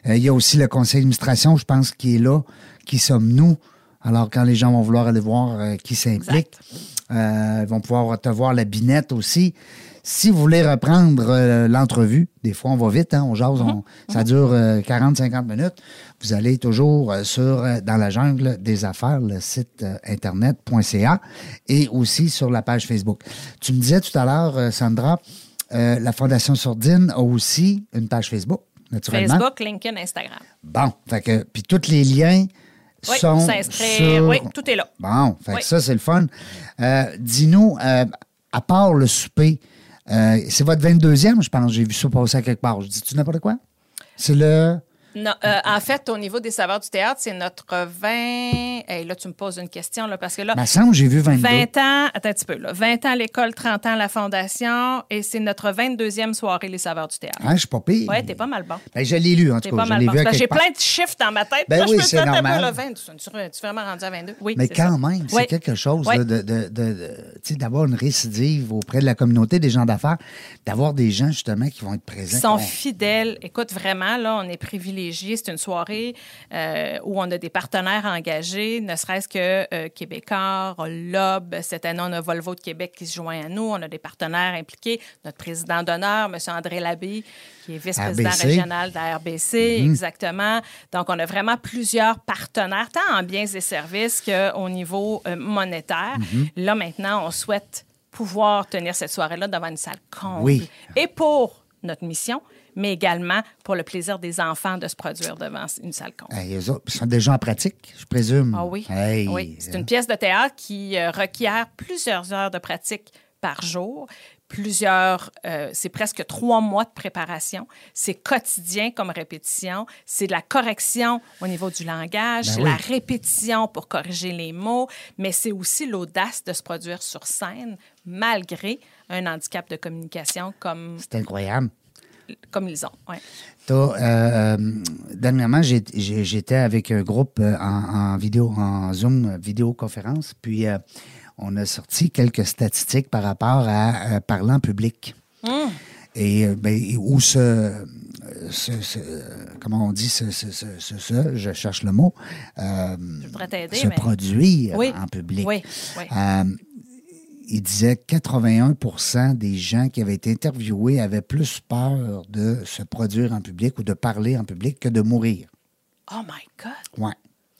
Euh, il y a aussi le conseil d'administration, je pense, qui est là. Qui sommes-nous? Alors, quand les gens vont vouloir aller voir qui s'implique, euh, ils vont pouvoir te voir la binette aussi. Si vous voulez reprendre l'entrevue, des fois on va vite, hein, on jase, on- ça dure 40-50 minutes. Vous allez toujours sur dans la jungle des affaires, le site internet.ca et aussi sur la page Facebook. Tu me disais tout à l'heure, Sandra, euh, la Fondation Sourdine a aussi une page Facebook, naturellement. Facebook, LinkedIn, Instagram. Bon, fait que, puis tous les liens Oui, sont sur... Oui, tout est là. Bon, fait que ça, c'est le fun. Euh, Dis-nous, euh, à part le souper, c'est votre 22e, je pense. J'ai vu ça passer à quelque part. Je dis-tu n'importe quoi? C'est le... Non, euh, en fait, au niveau des saveurs du théâtre, c'est notre 20. Hey, là, tu me poses une question, là, parce que là, Me semble, j'ai vu 22. 20 ans, attends un petit peu, là, 20 ans à l'école, 30 ans à la fondation, et c'est notre 22e soirée, les saveurs du théâtre. Hein, je suis pas pire. Ouais, t'es pas mal bon. Ben, je l'ai lu, en tout cas. pas mal bon. que J'ai plein de chiffres dans ma tête. Ben Là, oui, je peux te c'est normal. le 20. Tu, es vraiment rendu à 22? Oui, Mais quand ça. même, c'est Oui. quelque chose Oui. là, de, de- d'avoir une récidive auprès de la communauté des gens d'affaires, d'avoir des gens justement qui vont être présents. Ils sont fidèles. Écoute, vraiment, là, on est privilégiés. C'est une soirée euh, où on a des partenaires engagés, ne serait-ce que euh, Québécois, Lob. Cette année, on a Volvo de Québec qui se joint à nous. On a des partenaires impliqués. Notre président d'honneur, M. André Labé, qui est vice-président régional de la RBC, exactement. Donc, on a vraiment plusieurs partenaires, tant en biens et services qu'au niveau euh, monétaire. Là, maintenant, on souhaite pouvoir tenir cette soirée-là devant une salle comble. Oui. Et pour notre mission, mais également pour le plaisir des enfants de se produire devant une salle comble. Hey, ils sont déjà en pratique, je présume. Ah oui. Hey, oui. C'est une pièce de théâtre qui euh, requiert plusieurs heures de pratique par jour. Plusieurs, euh, c'est presque trois mois de préparation. C'est quotidien comme répétition. C'est de la correction au niveau du langage. Ben c'est oui. la répétition pour corriger les mots. Mais c'est aussi l'audace de se produire sur scène malgré un handicap de communication comme, C'est incroyable. Comme ils ont. Ouais. Euh, euh, dernièrement, j'étais avec un groupe euh, en, en vidéo, en Zoom vidéoconférence, puis euh, on a sorti quelques statistiques par rapport à euh, parler en public. Et euh, ben, où ce, ce- ce- comment on dit, ce, je cherche le mot, Je se mais... produire Oui. en public. Oui, oui. Il disait 81% des gens qui avaient été interviewés avaient plus peur de se produire en public ou de parler en public que de mourir. Oh my God! Ouais.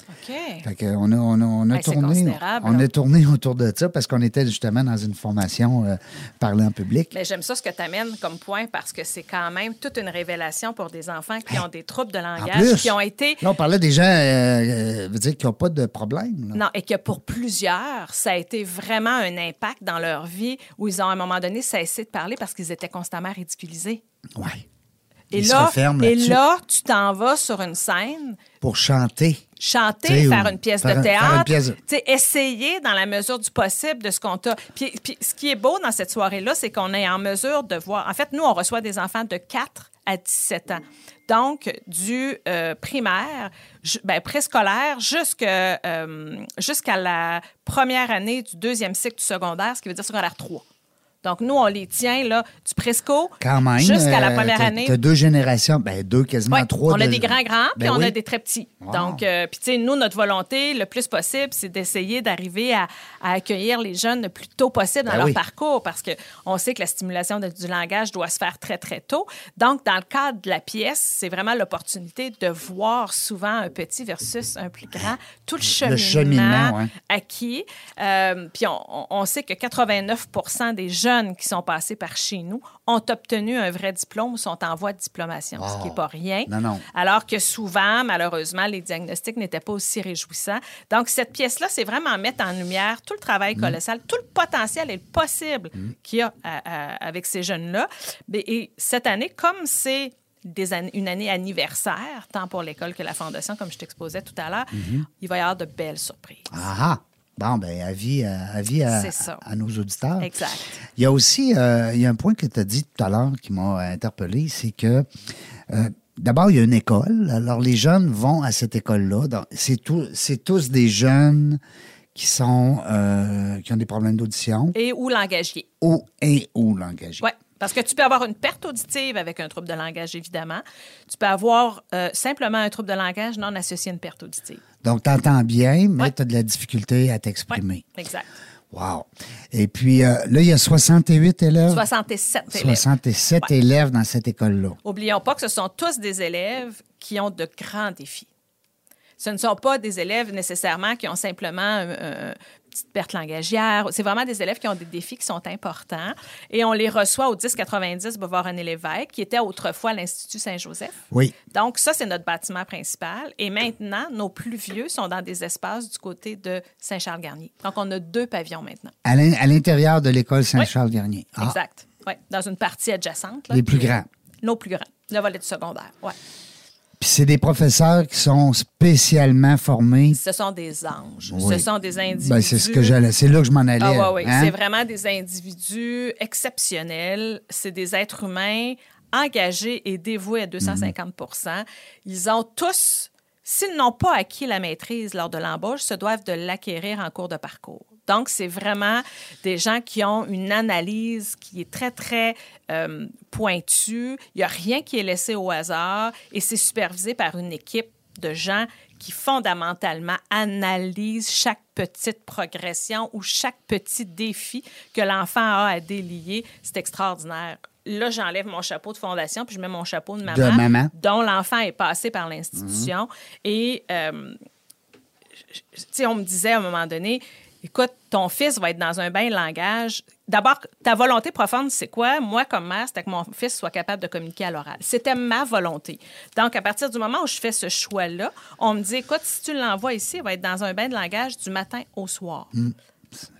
OK. Fait on a, on a, on a Ouais, c'est tourné, considérable, on là. a tourné autour de ça parce qu'on était justement dans une formation euh, en public. Mais j'aime ça ce que tu amènes comme point parce que c'est quand même toute une révélation pour des enfants qui ont des troubles de langage, plus, qui ont été. là, on parlait des gens euh, euh, veut dire qui n'ont pas de problème. là. Non, et que pour plusieurs, ça a été vraiment un impact dans leur vie où ils ont à un moment donné cessé de parler parce qu'ils étaient constamment ridiculisés. Ouais. Et là, et là, tu t'en vas sur une scène, Pour chanter. Chanter, T'sais, faire une pièce faire de théâtre, pièce essayer dans la mesure du possible de ce qu'on t'a. Puis, puis ce qui est beau dans cette soirée-là, c'est qu'on est en mesure de voir. En fait, nous, on reçoit des enfants de 4 à 17 ans. Donc, du euh, primaire, ben, préscolaire, euh, jusqu'à la première année du deuxième cycle du secondaire, ce qui veut dire secondaire 3. Donc, nous, on les tient là, du presco jusqu'à la euh, première année. T'as deux générations, ben deux, quasiment Ouais, trois. on a de- des grands-grands, puis Ben on oui. a des très petits. Wow. Donc, euh, puis tu sais, nous, notre volonté, le plus possible, c'est d'essayer d'arriver à, à accueillir les jeunes le plus tôt possible dans Ben leur oui. parcours, parce qu'on sait que la stimulation de- du langage doit se faire très, très tôt. Donc, dans le cadre de la pièce, c'est vraiment l'opportunité de voir souvent un petit versus un plus grand, tout le cheminement, cheminement, ouais. acquis. Euh, puis on, on- on sait que 89 des jeunes qui sont passés par chez nous ont obtenu un vrai diplôme ou sont en voie de diplomation, ce qui n'est pas rien. Non, non. Alors que souvent, malheureusement, les diagnostics n'étaient pas aussi réjouissants. Donc, cette pièce-là, c'est vraiment mettre en lumière tout le travail colossal, tout le potentiel et le possible qu'il y a à- à- avec ces jeunes-là. Et cette année, comme c'est des une année anniversaire, tant pour l'école que la Fondation, comme je t'exposais tout à l'heure, il va y avoir de belles surprises. Ah. Bon, ben, avis, à, avis à, nos auditeurs. Exact. Il y a aussi euh, il y a un point que tu as dit tout à l'heure qui m'a interpellé, c'est que euh, d'abord, il y a une école. Alors, les jeunes vont à cette école-là. C'est tout, c'est tous des jeunes qui sont euh, qui ont des problèmes d'audition Et ou langagier. ou et ou langagés. Oui, parce que tu peux avoir une perte auditive avec un trouble de langage, évidemment. Tu peux avoir euh, simplement un trouble de langage non associé à une perte auditive. Donc, tu entends bien, mais Ouais. tu as de la difficulté à t'exprimer. exact. Wow. Et puis, euh, là, il y a 68 élèves. 67 élèves. 67 Ouais. élèves dans cette école-là. Oublions pas que ce sont tous des élèves qui ont de grands défis. Ce ne sont pas des élèves nécessairement qui ont simplement euh, euh, une petite perte langagière. C'est vraiment des élèves qui ont des défis qui sont importants. Et on les reçoit au 1090 Boulevard René Lévesque, qui était autrefois l'Institut Saint-Joseph. Oui. Donc, ça, c'est notre bâtiment principal. Et maintenant, nos plus vieux sont dans des espaces du côté de Saint-Charles-Garnier. Donc, on a deux pavillons maintenant. À l'in- à l'intérieur de l'école Saint-Charles-Garnier. Ah, Exact. Oui, dans une partie adjacente. là. Les plus grands. Nos plus grands. Le volet du secondaire. Ouais. Puis c'est des professeurs qui sont spécialement formés. Ce sont des anges. Oui. Ce sont des individus. Ben, c'est ce que j'allais. C'est là que je m'en allais. Ah, oui. hein? C'est vraiment des individus exceptionnels. C'est des êtres humains engagés et dévoués à 250% Ils ont tous, s'ils n'ont pas acquis la maîtrise lors de l'embauche, se doivent de l'acquérir en cours de parcours. Donc, c'est vraiment des gens qui ont une analyse qui est très, très euh, pointue. Il n'y a rien qui est laissé au hasard et c'est supervisé par une équipe de gens qui fondamentalement analysent chaque petite progression ou chaque petit défi que l'enfant a à délier. C'est extraordinaire. Là, j'enlève mon chapeau de fondation puis je mets mon chapeau de maman, De maman. dont l'enfant est passé par l'institution. Et, euh, tu sais, on me disait à un moment donné, écoute, ton fils va être dans un bain de langage. D'abord, ta volonté profonde, c'est quoi? Moi, comme mère, c'était que mon fils soit capable de communiquer à l'oral. C'était ma volonté. Donc, à partir du moment où je fais ce choix-là, on me dit, écoute, si tu l'envoies ici, il va être dans un bain de langage du matin au soir.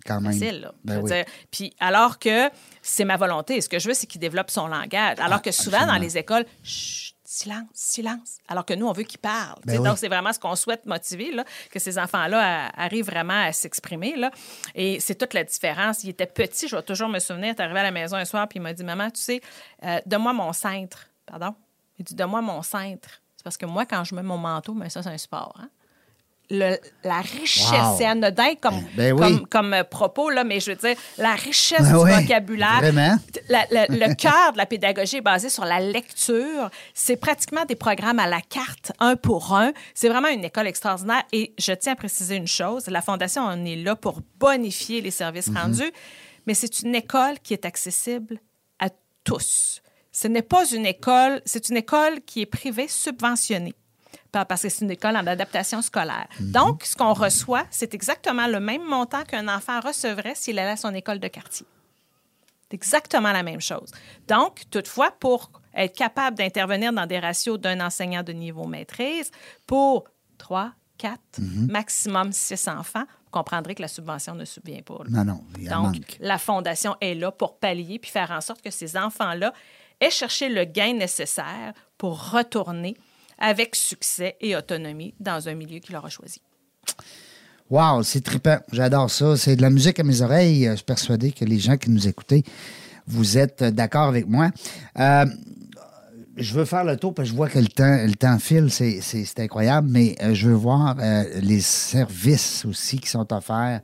Quand même. Facile, là. Ben veux oui. dire, Puis alors que c'est ma volonté, ce que je veux, c'est qu'il développe son langage. Alors que souvent, dans Ah, les écoles, chut, silence, silence. Alors que nous, on veut qu'ils parlent. Ben oui. Donc, c'est vraiment ce qu'on souhaite motiver, là, que ces enfants-là a- arrivent vraiment à s'exprimer. là. Et c'est toute la différence. Il était petit, je vais toujours me souvenir, est arrivé à la maison un soir, puis il m'a dit Maman, tu sais, euh, donne-moi mon cintre. Pardon? Il dit Donne-moi mon cintre. C'est parce que moi, quand je mets mon manteau, mais ça, c'est un sport. hein. Le- la richesse, Wow. c'est anodin comme, Ben oui. comme, comme euh, propos, là, mais je veux dire, la richesse Ben du oui, vocabulaire. vraiment? La- la- [LAUGHS] le cœur de la pédagogie est basé sur la lecture. C'est pratiquement des programmes à la carte, un pour un. C'est vraiment une école extraordinaire. Et je tiens à préciser une chose, la Fondation, on est là pour bonifier les services Mhm. rendus, mais c'est une école qui est accessible à tous. Ce n'est pas une école, c'est une école qui est privée subventionnée parce que c'est une école en adaptation scolaire. Donc, ce qu'on reçoit, c'est exactement le même montant qu'un enfant recevrait s'il allait à son école de quartier. C'est exactement la même chose. Donc, toutefois, pour être capable d'intervenir dans des ratios d'un enseignant de niveau maîtrise, pour 3, 4, maximum 6 enfants, vous comprendrez que la subvention ne subvient pas. Non, non, il Donc, manque. la Fondation est là pour pallier puis faire en sorte que ces enfants-là aient cherché le gain nécessaire pour retourner avec succès et autonomie dans un milieu qui leur a choisi. Wow, c'est trippant. J'adore ça. C'est de la musique à mes oreilles. Je suis persuadé que les gens qui nous écoutez, vous êtes d'accord avec moi. Euh, je veux faire le tour parce que je vois que le temps, le temps file, c'est, incroyable, mais euh, je veux voir euh, les services aussi qui sont offerts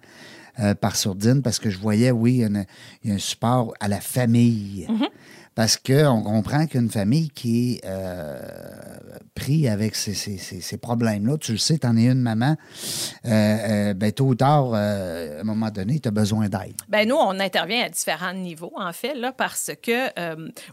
euh, par Sourdine parce que je voyais, oui, il y a une- il y a un support à la famille. Parce qu'on comprend qu'une famille qui est euh, pris avec ces, ces- ces- ces problèmes-là, tu le sais, tu en es une maman, euh, euh, ben, tôt ou tard, euh, à un moment donné, tu as besoin d'aide. Ben nous, on intervient à différents niveaux, en fait, là, parce que,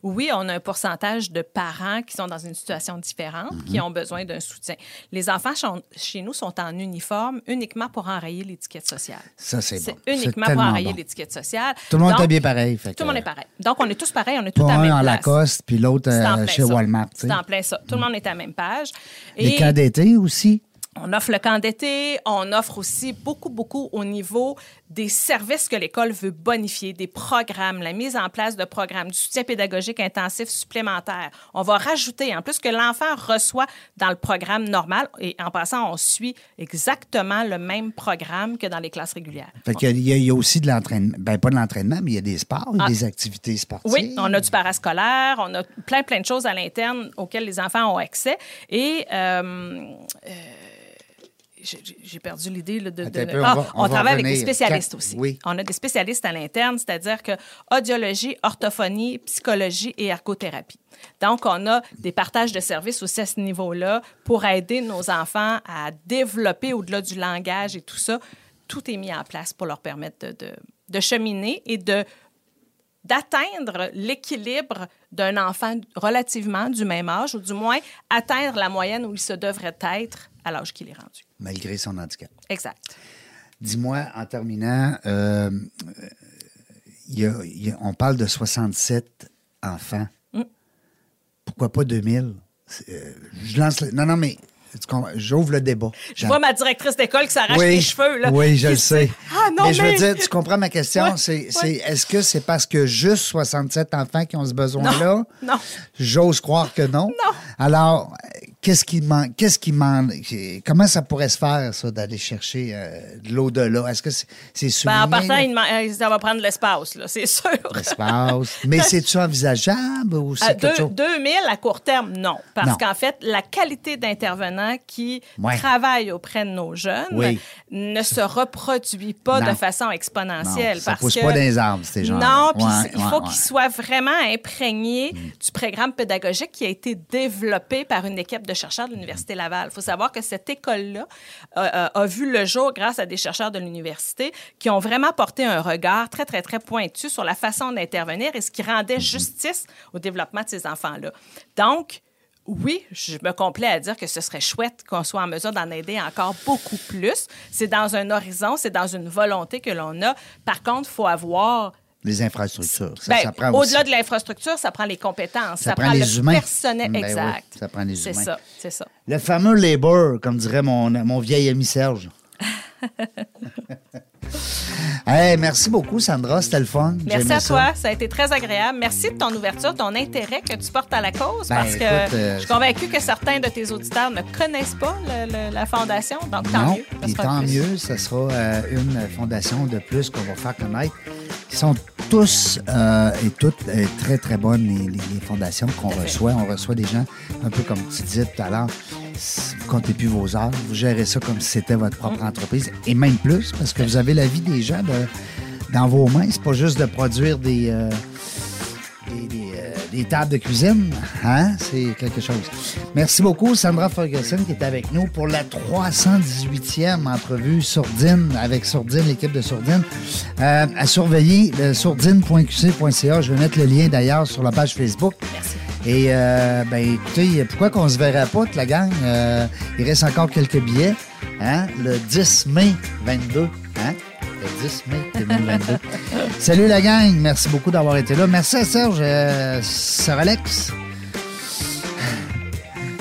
oui, on a un pourcentage de parents qui sont dans une situation différente, Mhm. qui ont besoin d'un soutien. Les enfants sont- chez nous sont en uniforme uniquement pour enrayer l'étiquette sociale. Ça, c'est bon. C'est uniquement pour enrayer bon. l'étiquette sociale. Tout le monde est habillé pareil. fait Tout le monde est pareil. Donc, on est tous pareils, on est tous Pas à un en. Lacoste, puis l'autre chez. Walmart. C'est en plein ça. Tout le monde est à la même page. Les camps d'été aussi? On offre le camp d'été, on offre aussi beaucoup, beaucoup au niveau des services que l'école veut bonifier, des programmes, la mise en place de programmes, du soutien pédagogique intensif supplémentaire. On va rajouter, en plus que l'enfant reçoit dans le programme normal, et en passant, on suit exactement le même programme que dans les classes régulières. Fait qu'il y, y a aussi de l'entraînement. Ben, pas de l'entraînement, mais il y a des sports, Ah. des activités sportives. Oui, on a du parascolaire, on a plein, plein de choses à l'interne auxquelles les enfants ont accès. Et euh, euh, j'ai perdu l'idée de, Attends de- un peu, on Ah, va- on on, va travaille avec des spécialistes aussi. oui. On a des spécialistes à l'interne, c'est-à-dire que audiologie, orthophonie, psychologie et ergothérapie. Donc, on a des partages de services aussi à ce niveau-là pour aider nos enfants à développer au-delà du langage et tout ça. Tout est mis en place pour leur permettre de, de- de cheminer et de d'atteindre l'équilibre d'un enfant relativement du même âge, ou du moins atteindre la moyenne où il se devrait être à l'âge qu'il est rendu. Malgré son handicap. Exact. Dis-moi, en terminant, euh, il y a- il y a- on parle de 67 enfants. Mm. Pourquoi pas 2000? C'est, euh, je lance le- Non, non, mais j'ouvre le débat. Je vois ma directrice d'école qui s'arrache les cheveux. Là. Oui, je le [LAUGHS] sais. Ah non, mais mais... je veux dire, tu comprends ma question? [LAUGHS] Ouais, c'est, ouais. c'est- est-ce que c'est parce que juste 67 enfants qui ont ce besoin-là? non. J'ose croire que non. Non. Alors, qu'est-ce qui manque? Qu'est-ce qui manque? Comment ça pourrait se faire, ça, d'aller chercher euh, de l'au-delà? Est-ce que c'est, c'est Ben, en souligné, partant, il euh, ça va prendre de l'espace, là, c'est sûr. l'espace? Mais [LAUGHS] c'est-tu envisageable ou c'est À quelque deux- chose? 2000 à court terme, non. Parce qu'en fait, la qualité d'intervenants qui Ouais. travaillent auprès de nos jeunes Oui. ne se reproduit pas Non. de façon exponentielle. Non, ça parce pousse que- pas les arbres, ces gens-là. Non, puis Ouais, il faut ouais. qu'ils soient vraiment imprégnés du programme pédagogique qui a été développé par une équipe de chercheurs de l'Université Laval. Il faut savoir que cette école-là euh, euh, a vu le jour grâce à des chercheurs de l'université qui ont vraiment porté un regard très, très, très pointu sur la façon d'intervenir et ce qui rendait justice au développement de ces enfants-là. Donc, oui, je me complais à dire que ce serait chouette qu'on soit en mesure d'en aider encore beaucoup plus. C'est dans un horizon, c'est dans une volonté que l'on a. Par contre, il faut avoir Les infrastructures. Ben, ça. Au-delà de l'infrastructure, ça prend les compétences, Ça ça, prend prend, les le humains. personnel Ben oui, exact. ça prend les C'est humains. ça, c'est ça. Le fameux labor, comme dirait mon, mon vieil ami Serge. [LAUGHS] hey, merci beaucoup, Sandra. C'était le fun. Merci à toi, ça a été très agréable. Merci de ton ouverture, ton intérêt que tu portes à la cause, Ben, parce que euh, je suis convaincue que certains de tes auditeurs ne connaissent pas le- le- la fondation, donc tant non, mieux. sera tant plus. mieux, ce sera euh, une fondation de plus qu'on va faire connaître. Ils sont tous euh, et toutes très, très bonnes, les, les- fondations qu'on reçoit. On reçoit des gens, un peu comme tu disais tout à l'heure, vous comptez plus vos heures, vous gérez ça comme si c'était votre propre entreprise, et même plus, parce que vous avez la vie des gens dans vos mains. C'est pas juste de produire des... euh, euh, des tables de cuisine, hein? C'est quelque chose. Merci beaucoup, Sandra Ferguson, qui est avec nous pour la 318e entrevue Sourdine, avec Sourdine, l'équipe de Sourdine. Euh, à surveiller, le sourdine.qc.ca. Je vais mettre le lien d'ailleurs sur la page Facebook. Merci. Et, euh, ben, écoutez, pourquoi qu'on se verrait pas, toute la gang? Euh, il reste encore quelques billets, hein? Le 10 mai 22, hein? Le 10 mai 2022. [LAUGHS] Salut la gang, merci beaucoup d'avoir été là. Merci à Serge, euh, Alex.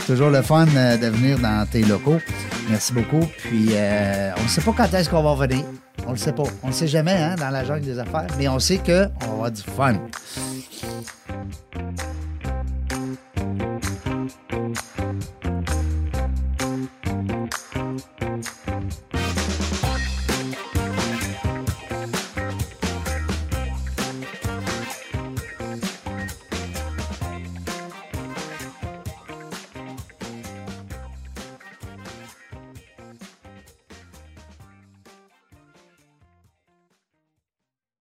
Toujours le fun euh, de venir dans tes locaux. Merci beaucoup. Puis, euh, on ne sait pas quand est-ce qu'on va revenir. On le sait pas. On ne sait jamais hein, dans la jungle des affaires. Mais on sait qu'on va avoir du fun.